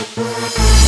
you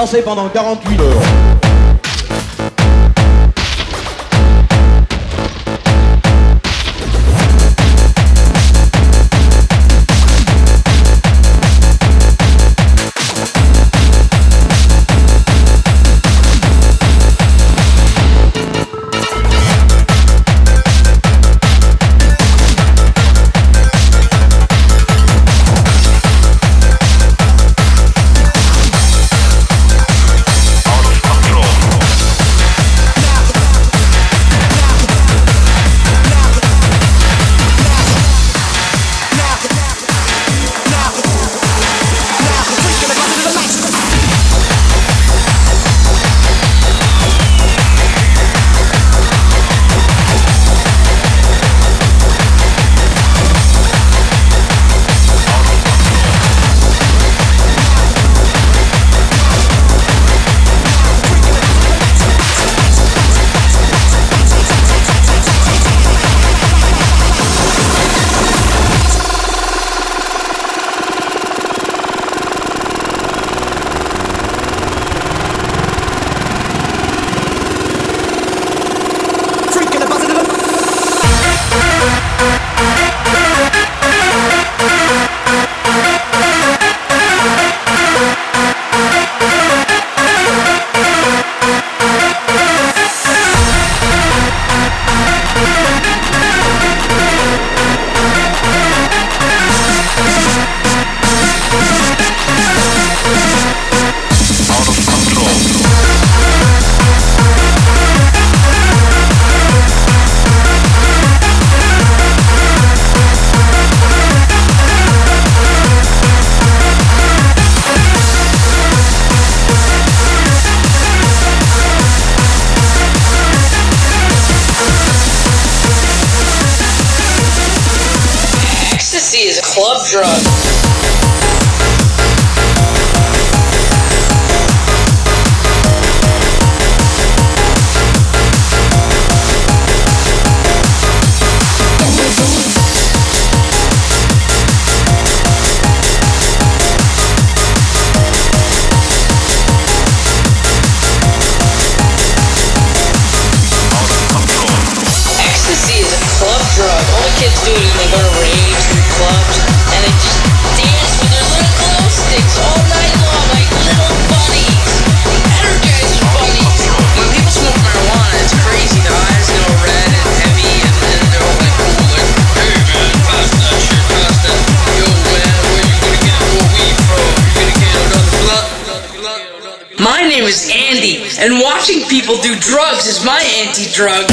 pendant 48 heures. And watching people do drugs is my anti drug.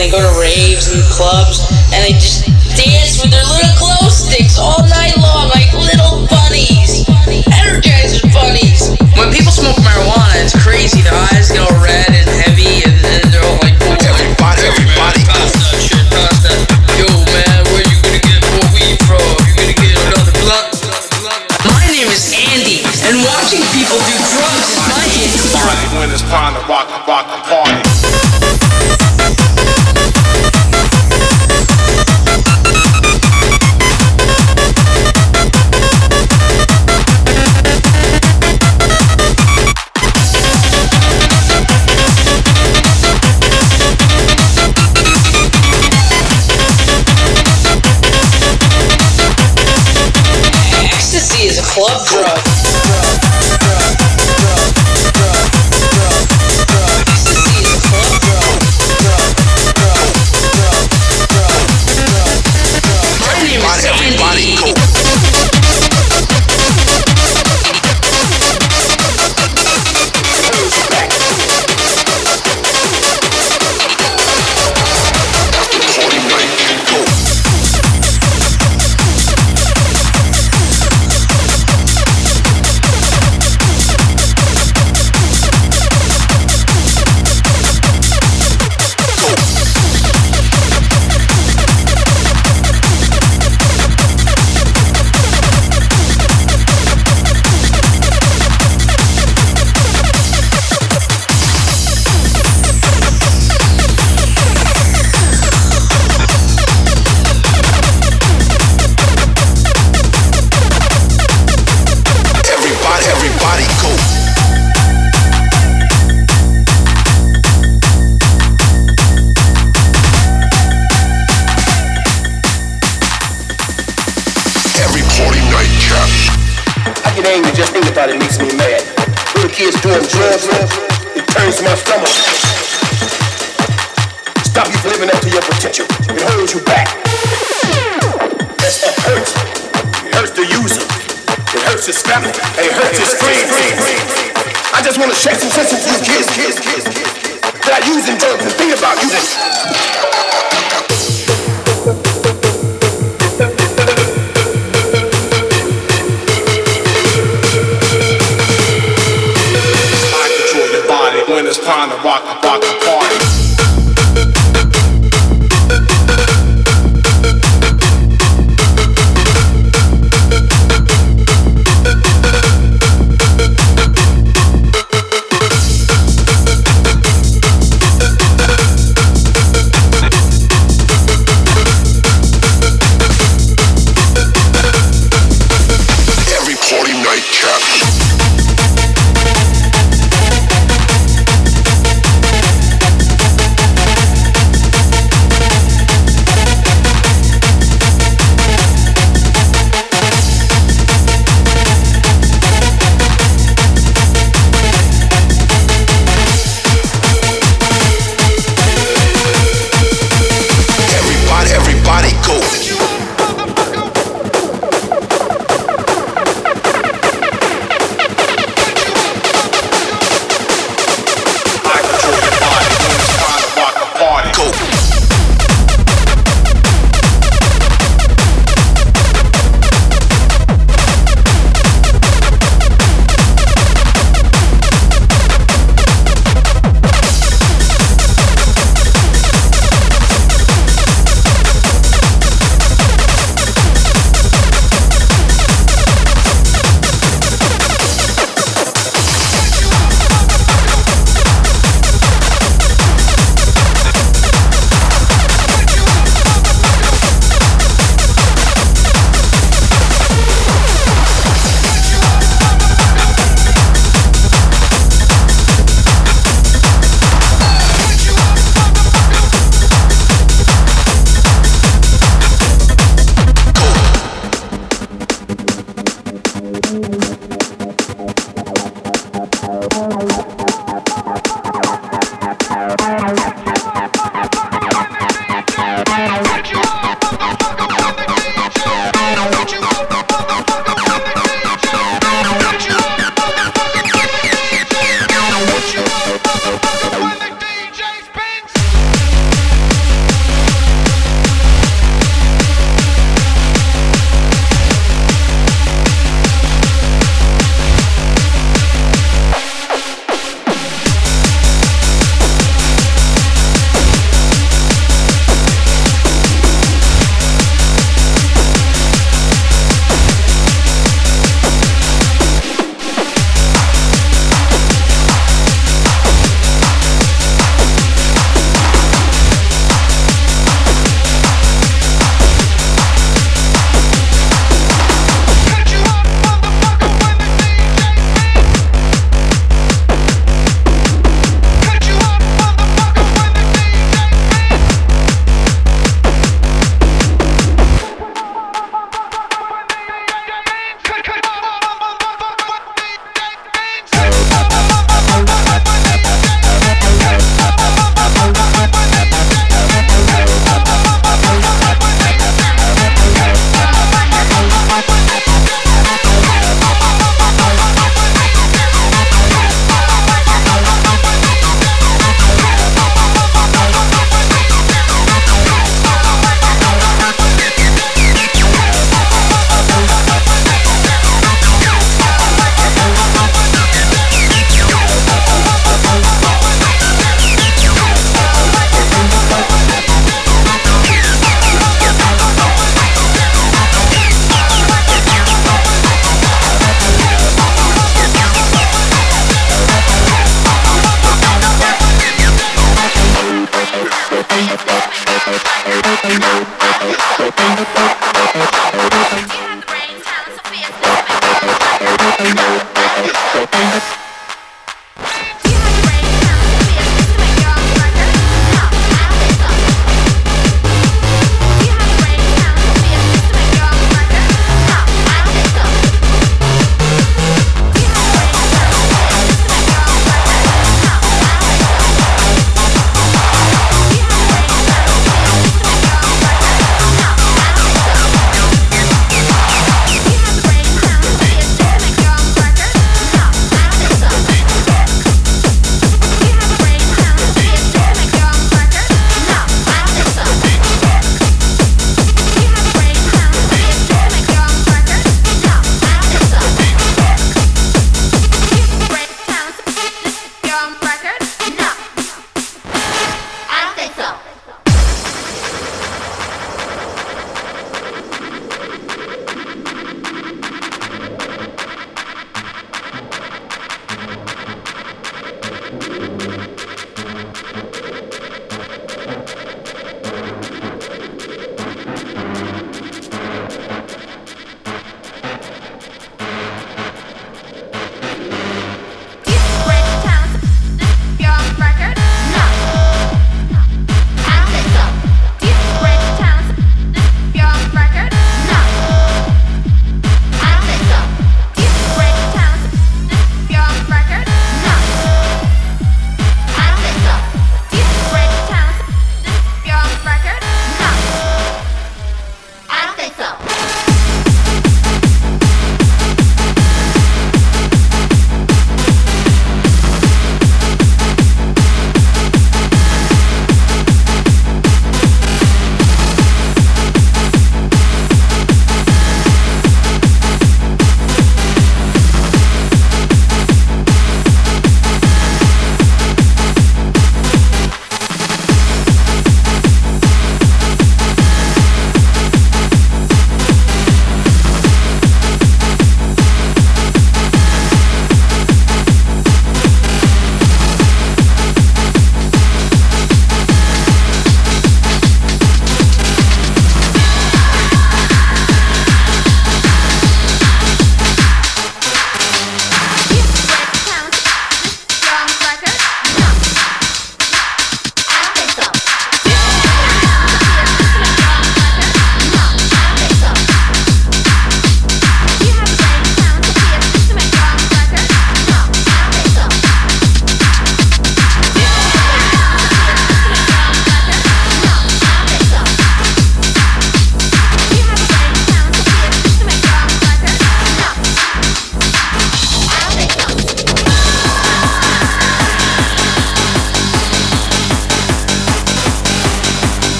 they go to